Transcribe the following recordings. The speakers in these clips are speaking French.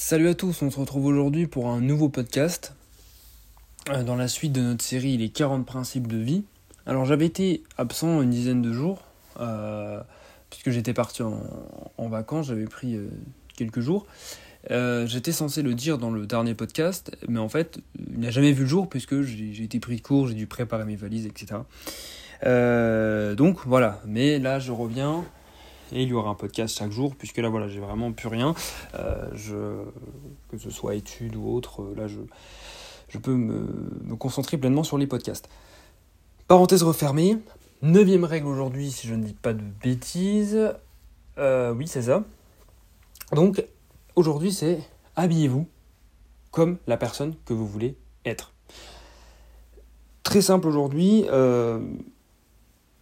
Salut à tous, on se retrouve aujourd'hui pour un nouveau podcast euh, dans la suite de notre série Les 40 principes de vie. Alors j'avais été absent une dizaine de jours euh, puisque j'étais parti en, vacances, j'avais pris euh, quelques jours. j'étais censé le dire dans le dernier podcast, mais en fait il n'a jamais vu le jour puisque j'ai été pris de court, j'ai dû préparer mes valises, etc. donc voilà, mais là je reviens et il y aura un podcast chaque jour puisque là voilà j'ai vraiment plus rien. Euh, je, que ce soit études ou autre euh, là je, je peux me, concentrer pleinement sur les podcasts. Parenthèse refermée. Neuvième règle aujourd'hui si je ne dis pas de bêtises. Euh, oui c'est ça. Donc aujourd'hui c'est habillez-vous comme la personne que vous voulez être. Très simple aujourd'hui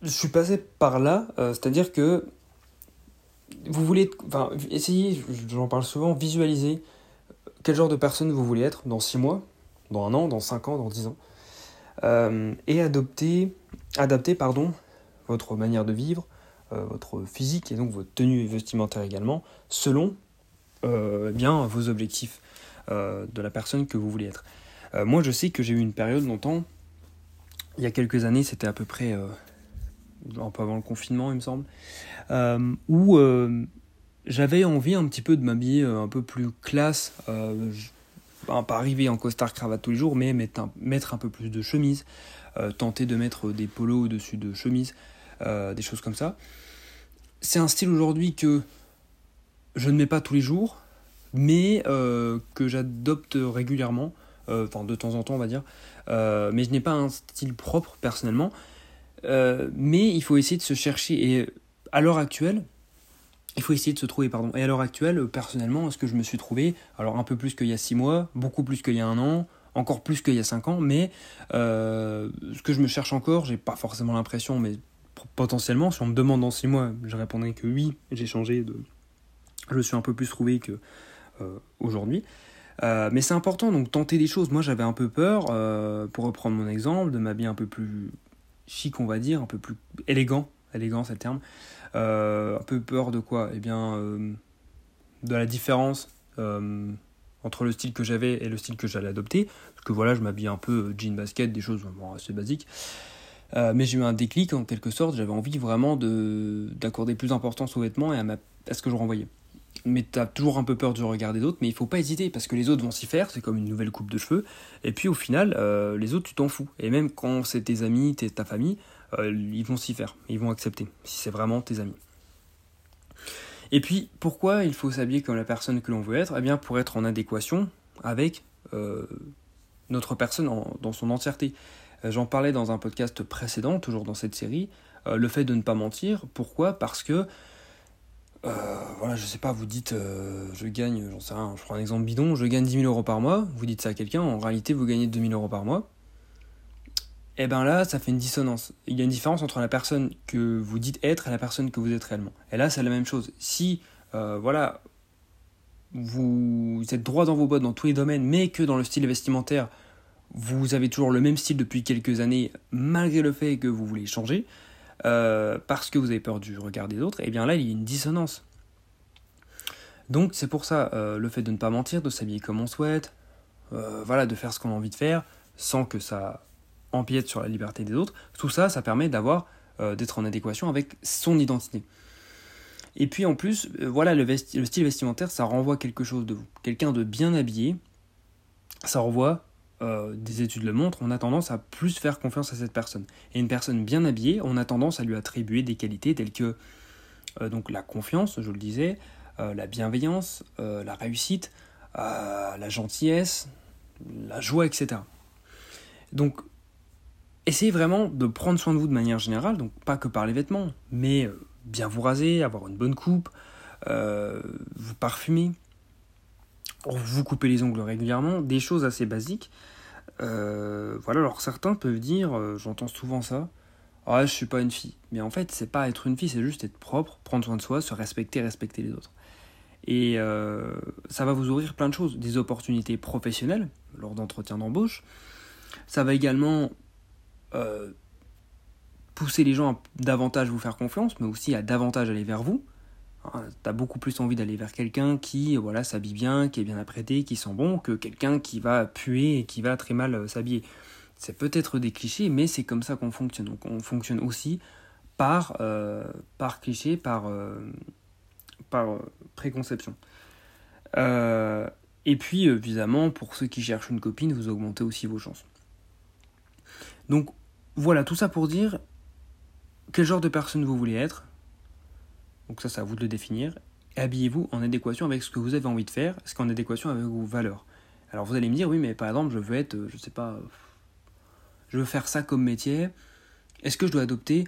je suis passé par là, c'est-à-dire que vous voulez, enfin, essayez, j'en parle souvent, visualiser quel genre de personne vous voulez être dans 6 mois, dans un an, dans 5 ans, dans 10 ans. Euh, et adopter, adapter pardon, votre manière de vivre, euh, votre physique et donc votre tenue vestimentaire également, selon euh, bien vos objectifs de la personne que vous voulez être. moi, je sais que j'ai eu une période longtemps, il y a quelques années, c'était à peu près un peu avant le confinement, il me semble, euh, où euh, j'avais envie un petit peu de m'habiller euh, un peu plus classe. pas arriver en costard cravate tous les jours, mais mettre un, mettre un peu plus de chemise, tenter de mettre des polos au-dessus de chemises, des choses comme ça. C'est un style aujourd'hui que je ne mets pas tous les jours, mais que j'adopte régulièrement, enfin de temps en temps on va dire, mais je n'ai pas un style propre personnellement. Euh, mais il faut essayer de se chercher. Et à l'heure actuelle, il faut essayer de se trouver, pardon. Et à l'heure actuelle, personnellement, ce que je me suis trouvé, alors un peu plus qu'il y a 6 mois, beaucoup plus qu'il y a un an, encore plus qu'il y a 5 ans, mais euh, ce que je me cherche encore, j'ai pas forcément l'impression, mais potentiellement, si on me demande dans 6 mois, je répondrai que oui, j'ai changé de. Je suis un peu plus trouvé que euh, aujourd'hui. mais c'est important, donc tenter des choses. Moi j'avais un peu peur, pour reprendre mon exemple, de m'habiller un peu plus chic, on va dire, un peu plus élégant, élégant c'est le terme. Euh, un peu peur de quoi? Eh bien, euh, de la différence euh, entre le style que j'avais et le style que j'allais adopter. Parce que voilà, je m'habille un peu jean basket, des choses assez basiques. mais j'ai eu un déclic en quelque sorte, j'avais envie vraiment d'accorder plus d'importance aux vêtements et à, ce que je renvoyais mais tu as toujours un peu peur du regard des autres, mais il faut pas hésiter parce que les autres vont s'y faire, c'est comme une nouvelle coupe de cheveux, et puis au final, euh, les autres tu t'en fous. Et même quand c'est tes amis, ta famille, euh, ils vont s'y faire, ils vont accepter, si c'est vraiment tes amis. Et puis, pourquoi il faut s'habiller comme la personne que l'on veut être? Eh bien, pour être en adéquation avec euh, notre personne dans son entièreté. J'en parlais dans un podcast précédent, toujours dans cette série, le fait de ne pas mentir. Pourquoi? Parce que euh, voilà, je sais pas, vous dites, euh, je gagne, j'en sais rien, je prends un exemple bidon, je gagne 10 000 euros par mois, vous dites ça à quelqu'un, en réalité vous gagnez 2 000 euros par mois. Et eh ben là, ça fait une dissonance. Il y a une différence entre la personne que vous dites être et la personne que vous êtes réellement. Et là, c'est la même chose. Si, euh, voilà, vous êtes droit dans vos bottes dans tous les domaines, mais que dans le style vestimentaire, vous avez toujours le même style depuis quelques années, malgré le fait que vous voulez changer, euh, parce que vous avez peur du regard des autres, et eh bien là, il y a une dissonance. Donc c'est pour ça, euh, le fait de ne pas mentir, de s'habiller comme on souhaite, euh, voilà, de faire ce qu'on a envie de faire, sans que ça empiète sur la liberté des autres, tout ça, ça permet d'avoir, d'être en adéquation avec son identité. Et puis en plus, voilà, le, le, style vestimentaire, ça renvoie quelque chose de vous. Quelqu'un de bien habillé, ça renvoie euh, des études le montrent, on a tendance à plus faire confiance à cette personne. Et une personne bien habillée, on a tendance à lui attribuer des qualités telles que euh, donc la confiance, je le disais, euh, la bienveillance, la réussite, la gentillesse, la joie, etc. Donc, essayez vraiment de prendre soin de vous de manière générale, donc pas que par les vêtements, mais bien vous raser, avoir une bonne coupe, vous parfumer, vous coupez les ongles régulièrement, des choses assez basiques. Euh, voilà, alors certains peuvent dire, euh, j'entends souvent ça, ah je suis pas une fille. Mais en fait, c'est pas être une fille, c'est juste être propre, prendre soin de soi, se respecter, respecter les autres. Et euh, ça va vous ouvrir plein de choses, des opportunités professionnelles lors d'entretiens d'embauche. Ça va également pousser les gens à davantage vous faire confiance, mais aussi à davantage aller vers vous. Hein, t'as beaucoup plus envie d'aller vers quelqu'un qui voilà s'habille bien, qui est bien apprêté, qui sent bon, que quelqu'un qui va puer et qui va très mal euh, s'habiller. C'est peut-être des clichés, mais c'est comme ça qu'on fonctionne. Donc on fonctionne aussi par, euh, par cliché, euh, par préconception. et puis, évidemment, pour ceux qui cherchent une copine, vous augmentez aussi vos chances. Donc voilà, tout ça pour dire quel genre de personne vous voulez être, donc ça, c'est à vous de le définir. Habillez-vous en adéquation avec ce que vous avez envie de faire, ce qui est en adéquation avec vos valeurs. Alors vous allez me dire, oui, mais par exemple, je veux être, je sais pas, je veux faire ça comme métier. Est-ce que je dois adopter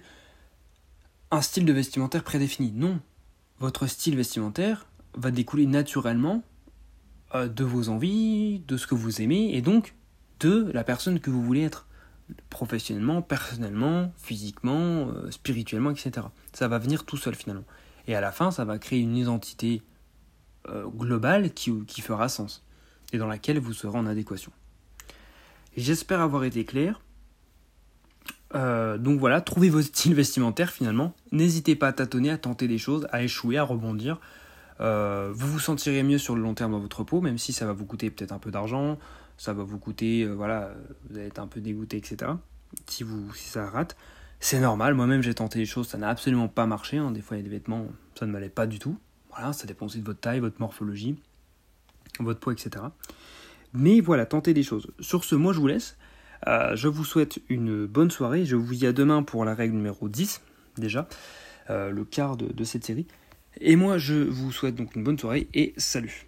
un style de vestimentaire prédéfini? Non. Votre style vestimentaire va découler naturellement euh, de vos envies, de ce que vous aimez, et donc de la personne que vous voulez être professionnellement, personnellement, physiquement, euh, spirituellement, etc. Ça va venir tout seul finalement. Et à la fin, ça va créer une identité euh, globale qui, fera sens et dans laquelle vous serez en adéquation. J'espère avoir été clair. Euh, donc voilà, trouvez votre style vestimentaire finalement. N'hésitez pas à tâtonner, à tenter des choses, à échouer, à rebondir. Euh, vous vous sentirez mieux sur le long terme dans votre peau, même si ça va vous coûter peut-être un peu d'argent, ça va vous coûter, voilà, vous allez être un peu dégoûté, etc. Si, vous, si ça rate. C'est normal, moi-même j'ai tenté les choses, ça n'a absolument pas marché. Hein. Des fois, il y a des vêtements, ça ne m'allait pas du tout. Voilà, ça dépend aussi de votre taille, votre morphologie, votre poids, etc. Mais voilà, tentez des choses. Sur ce, moi je vous laisse. Euh, je vous souhaite une bonne soirée. Je vous dis à demain pour la règle numéro 10, déjà, euh, le quart de cette série. Et moi, je vous souhaite donc une bonne soirée et salut